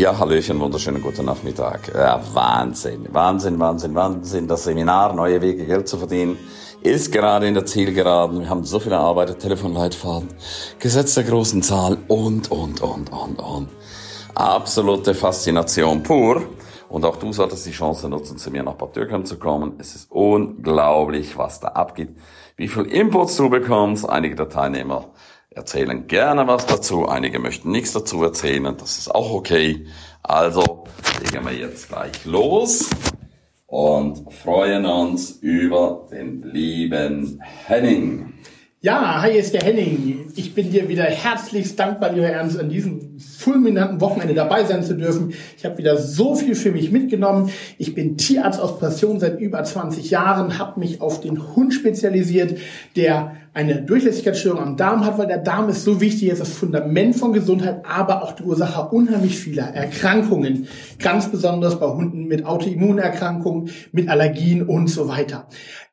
Ja, Hallöchen, wunderschönen guten Nachmittag. Ja, Wahnsinn, Wahnsinn, Wahnsinn, Wahnsinn. Das Seminar Neue Wege, Geld zu verdienen, ist gerade in der Zielgeraden. Wir haben so viel erarbeitet, Telefonleitfaden, Gesetz der großen Zahl und, und, und, und, und. Absolute Faszination pur. Und auch du solltest die Chance nutzen, zu mir nach Bad Dürkheim zu kommen. Es ist unglaublich, was da abgeht, wie viel Inputs du bekommst. Einige der Teilnehmer erzählen gerne was dazu, einige möchten nichts dazu erzählen, das ist auch okay. Also legen wir jetzt gleich los und freuen uns über den lieben Henning. Ja, hi, ist der Henning. Ich bin dir wieder herzlichst dankbar, lieber Ernst, an diesem fulminanten Wochenende dabei sein zu dürfen. Ich habe wieder so viel für mich mitgenommen. Ich bin Tierarzt aus Passion seit über 20 Jahren, habe mich auf den Hund spezialisiert, der eine Durchlässigkeitsstörung am Darm hat, weil der Darm ist so wichtig, ist das Fundament von Gesundheit, aber auch die Ursache unheimlich vieler Erkrankungen. Ganz besonders bei Hunden mit Autoimmunerkrankungen, mit Allergien und so weiter.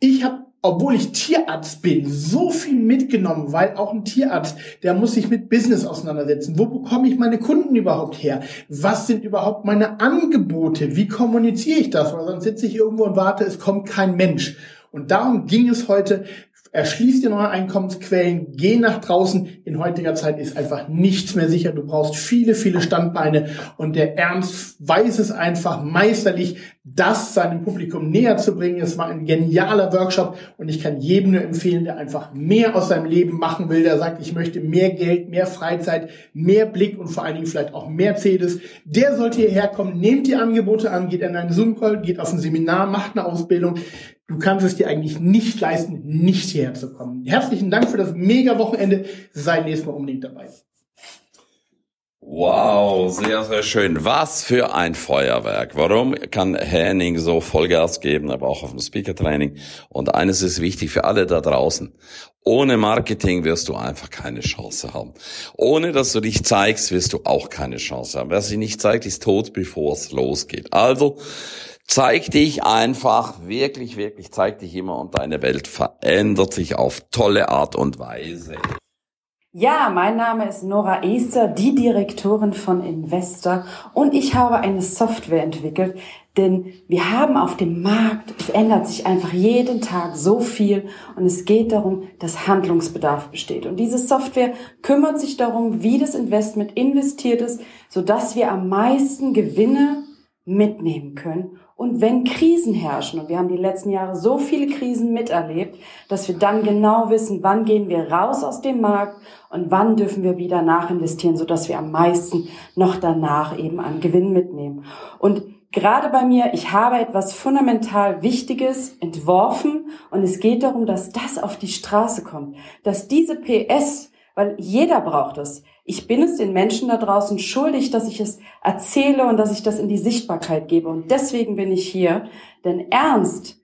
Ich habe obwohl ich Tierarzt bin, so viel mitgenommen, weil auch ein Tierarzt, der muss sich mit Business auseinandersetzen. Wo bekomme ich meine Kunden überhaupt her? Was sind überhaupt meine Angebote? Wie kommuniziere ich das? Weil sonst sitze ich irgendwo und warte, es kommt kein Mensch. Und darum ging es heute, Erschließ dir neue Einkommensquellen, geh nach draußen. In heutiger Zeit ist einfach nichts mehr sicher. Du brauchst viele, viele Standbeine und der Ernst weiß es einfach meisterlich, das seinem Publikum näher zu bringen. Es war ein genialer Workshop und ich kann jedem nur empfehlen, der einfach mehr aus seinem Leben machen will, der sagt, ich möchte mehr Geld, mehr Freizeit, mehr Blick und vor allen Dingen vielleicht auch Mercedes. Der sollte hierher kommen, nehmt die Angebote an, geht in einen Zoom-Call, geht auf ein Seminar, macht eine Ausbildung. Du kannst es dir eigentlich nicht leisten, nicht hierher zu kommen. Herzlichen Dank für das mega Wochenende. Sei nächstes Mal unbedingt dabei. Wow, sehr, sehr schön. Was für ein Feuerwerk. Warum kann Henning so Vollgas geben, aber auch auf dem Speaker-Training? Und eines ist wichtig für alle da draußen. Ohne Marketing wirst du einfach keine Chance haben. Ohne dass du dich zeigst, wirst du auch keine Chance haben. Wer sich nicht zeigt, ist tot, bevor es losgeht. Also, Zeig dich einfach, wirklich, wirklich, zeig dich immer und deine Welt verändert sich auf tolle Art und Weise. Ja, mein Name ist Nora Easter, die Direktorin von Investor und ich habe eine Software entwickelt, denn wir haben auf dem Markt, es ändert sich einfach jeden Tag so viel und es geht darum, dass Handlungsbedarf besteht. Und diese Software kümmert sich darum, wie das Investment investiert ist, sodass wir am meisten Gewinne mitnehmen können und wenn Krisen herrschen, und wir haben die letzten Jahre so viele Krisen miterlebt, dass wir dann genau wissen, wann gehen wir raus aus dem Markt und wann dürfen wir wieder nachinvestieren, sodass wir am meisten noch danach eben an Gewinn mitnehmen. Und gerade bei mir, ich habe etwas fundamental Wichtiges entworfen und es geht darum, dass das auf die Straße kommt, dass diese PS, weil jeder braucht es, ich bin es den Menschen da draußen schuldig, dass ich es erzähle und dass ich das in die Sichtbarkeit gebe. Und deswegen bin ich hier. Denn Ernst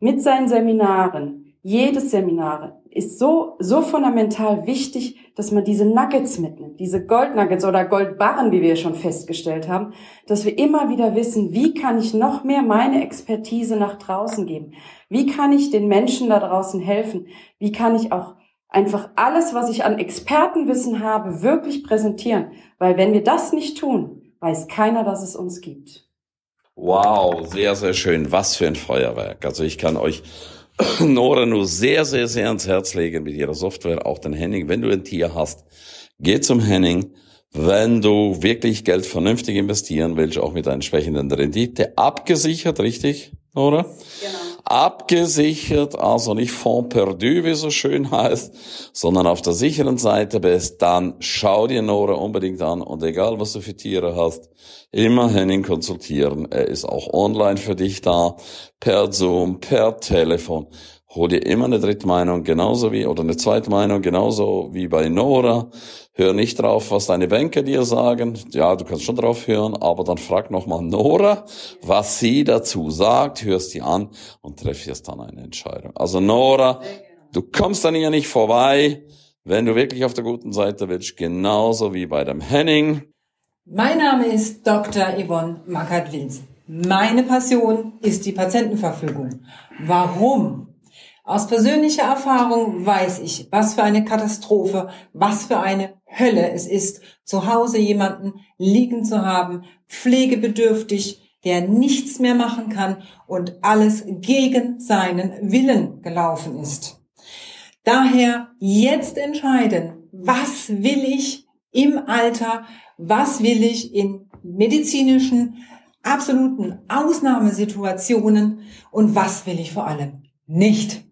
mit seinen Seminaren, jedes Seminar ist so, so fundamental wichtig, dass man diese Nuggets mitnimmt, diese Goldnuggets oder Goldbarren, wie wir schon festgestellt haben, dass wir immer wieder wissen, wie kann ich noch mehr meine Expertise nach draußen geben? Wie kann ich den Menschen da draußen helfen? Wie kann ich auch einfach alles, was ich an Expertenwissen habe, wirklich präsentieren. Weil wenn wir das nicht tun, weiß keiner, dass es uns gibt. Wow, sehr, sehr schön. Was für ein Feuerwerk. Also ich kann euch Nora nur sehr, sehr, sehr ans Herz legen mit ihrer Software, auch den Henning. Wenn du ein Tier hast, geh zum Henning. Wenn du wirklich Geld vernünftig investieren willst, auch mit einer entsprechenden Rendite, abgesichert, richtig, Nora? Genau abgesichert, also nicht Fond perdu, wie so schön heißt, sondern auf der sicheren Seite bist, dann schau dir Nora unbedingt an und egal was du für Tiere hast, immer Henning konsultieren. Er ist auch online für dich da, per Zoom, per Telefon hol dir immer eine Drittmeinung, genauso wie, oder eine Zweitmeinung, genauso wie bei Nora. Hör nicht drauf, was deine Banker dir sagen. Ja, du kannst schon drauf hören, aber dann frag nochmal Nora, was sie dazu sagt, hörst die an und treffst dann eine Entscheidung. Also Nora, du kommst dann hier nicht vorbei, wenn du wirklich auf der guten Seite willst, genauso wie bei dem Henning. Mein Name ist Dr. Yvonne Mackert-Wils. Meine Passion ist die Patientenverfügung. Warum? Aus persönlicher Erfahrung weiß ich, was für eine Katastrophe, was für eine Hölle es ist, zu Hause jemanden liegen zu haben, pflegebedürftig, der nichts mehr machen kann und alles gegen seinen Willen gelaufen ist. Daher jetzt entscheiden, was will ich im Alter, was will ich in medizinischen absoluten Ausnahmesituationen und was will ich vor allem nicht.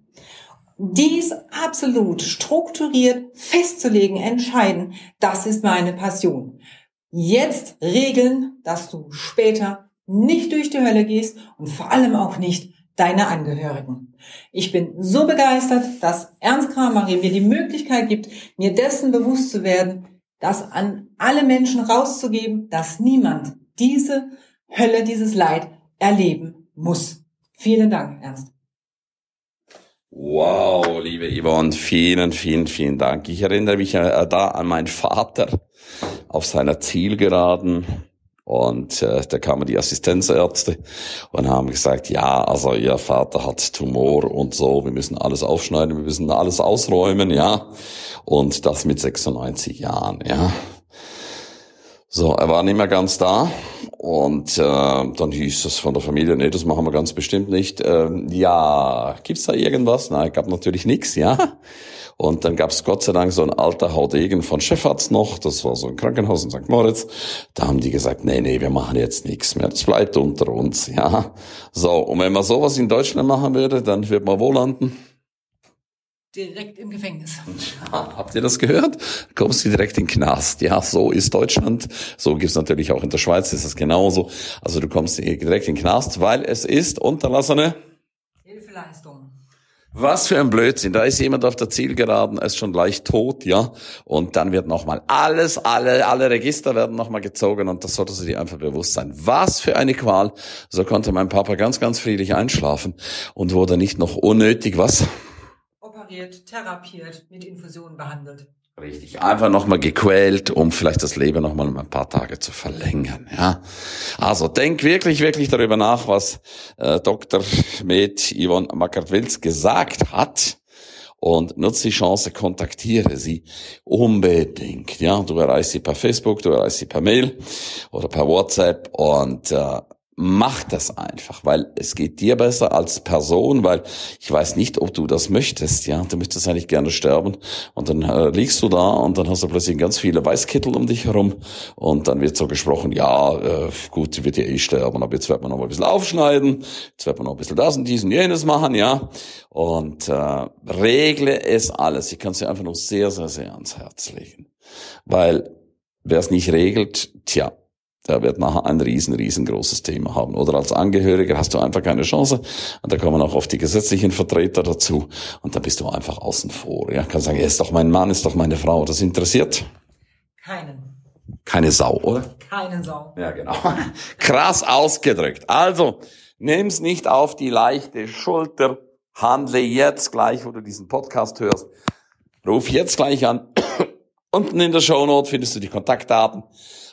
Dies absolut strukturiert festzulegen, entscheiden, das ist meine Passion. Jetzt regeln, dass du später nicht durch die Hölle gehst und vor allem auch nicht deine Angehörigen. Ich bin so begeistert, dass Ernst Kramer mir die Möglichkeit gibt, mir dessen bewusst zu werden, das an alle Menschen rauszugeben, dass niemand diese Hölle, dieses Leid erleben muss. Vielen Dank, Ernst. Wow, liebe Yvonne, vielen, vielen, vielen Dank. Ich erinnere mich äh, da an meinen Vater auf seiner Zielgeraden und äh, da kamen die Assistenzärzte und haben gesagt, ja, also ihr Vater hat Tumor und so, wir müssen alles aufschneiden, wir müssen alles ausräumen, ja. Und das mit 96 Jahren, ja. So, er war nicht mehr ganz da und äh, dann hieß es von der Familie, nee, das machen wir ganz bestimmt nicht. Ähm, ja, gibt's da irgendwas? Nein, gab natürlich nichts, ja. Und dann gab's Gott sei Dank so ein alter Haudegen von Chefarzt noch, das war so ein Krankenhaus in St. Moritz. Da haben die gesagt, nee, nee, wir machen jetzt nichts mehr, das bleibt unter uns, ja. So, und wenn man sowas in Deutschland machen würde, dann wird man wo landen? Direkt im Gefängnis. Ja, habt ihr das gehört? Kommst du direkt in den Knast. Ja, so ist Deutschland. So gibt's natürlich auch in der Schweiz, ist das genauso. Also du kommst direkt in den Knast, weil es ist unterlassene Hilfeleistung. Was für ein Blödsinn. Da ist jemand auf der Zielgeraden, er ist schon leicht tot, ja. Und dann wird nochmal alles, alle, alle Register werden nochmal gezogen und das sollte sie dir einfach bewusst sein. Was für eine Qual. So konnte mein Papa ganz, ganz friedlich einschlafen und wurde nicht noch unnötig was? Operiert, therapiert, mit Infusionen behandelt. Richtig, einfach nochmal gequält, um vielleicht das Leben nochmal um ein paar Tage zu verlängern. Ja, also denk wirklich, wirklich darüber nach, was äh, Dr. Med Yvonne Mackert-Wilz gesagt hat und nutze die Chance, kontaktiere sie unbedingt. Ja, du erreichst sie per Facebook, du erreichst sie per Mail oder per WhatsApp und äh, mach das einfach, weil es geht dir besser als Person, weil ich weiß nicht, ob du das möchtest, ja, du möchtest eigentlich gerne sterben. Und dann äh, liegst du da und dann hast du plötzlich ganz viele Weißkittel um dich herum. Und dann wird so gesprochen, ja, äh, gut, sie wird ja eh sterben, aber jetzt wird man noch mal ein bisschen aufschneiden, jetzt wird man noch ein bisschen das und dies und jenes machen, ja, und äh, regle es alles. Ich kann es dir einfach nur sehr, sehr, sehr ans Herz legen, weil wer es nicht regelt, tja, der wird nachher ein riesen, riesengroßes Thema haben. Oder als Angehöriger hast du einfach keine Chance. Und da kommen auch oft die gesetzlichen Vertreter dazu. Und da bist du einfach außen vor. Ja, kann sagen, er ist doch mein Mann, ist doch meine Frau. Das interessiert? Keinen. Keine Sau, oder? Keinen Sau. Ja, genau. Krass ausgedrückt. Also, nimm's nicht auf die leichte Schulter. Handle jetzt gleich, wo du diesen Podcast hörst. Ruf jetzt gleich an. Unten in der Shownote findest du die Kontaktdaten.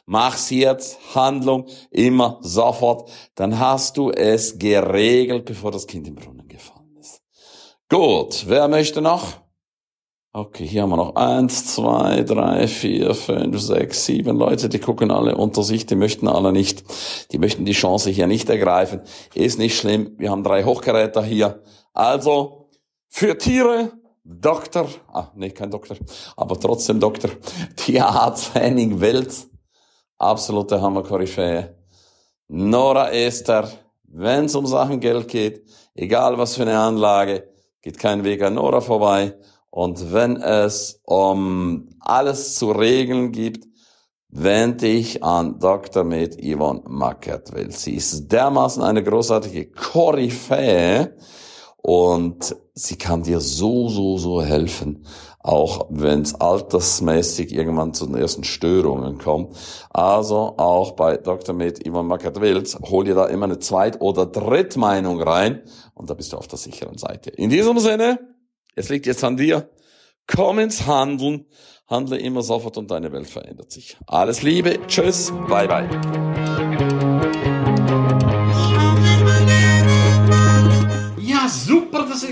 Mach's jetzt, Handlung, immer, sofort. Dann hast du es geregelt, bevor das Kind im Brunnen gefallen ist. Gut, wer möchte noch? Okay, hier haben wir noch eins, zwei, drei, vier, fünf, sechs, sieben Leute, die gucken alle unter sich, die möchten alle nicht, die möchten die Chance hier nicht ergreifen. Ist nicht schlimm, wir haben drei Hochgeräte hier. Also, für Tiere, Doktor, ah, nee, kein Doktor, aber trotzdem Doktor, Tierarzt Henning Welz, absolute Hammer-Koryphäe. Nora Esther, wenn es um Sachen Geld geht, egal was für eine Anlage, geht kein Weg an Nora vorbei. Und wenn es um alles zu regeln gibt, wende ich an Dr. Med Yvonne Mackert, weil sie ist dermaßen eine großartige Koryphäe und sie kann dir so, so, so helfen, auch wenn es altersmäßig irgendwann zu den ersten Störungen kommt. Also auch bei Dr. Med Ivan Makatwils, hol dir da immer eine Zweit- oder Drittmeinung rein und da bist du auf der sicheren Seite. In diesem Sinne, es liegt jetzt an dir, komm ins Handeln, handle immer sofort und deine Welt verändert sich. Alles Liebe, tschüss, bye bye.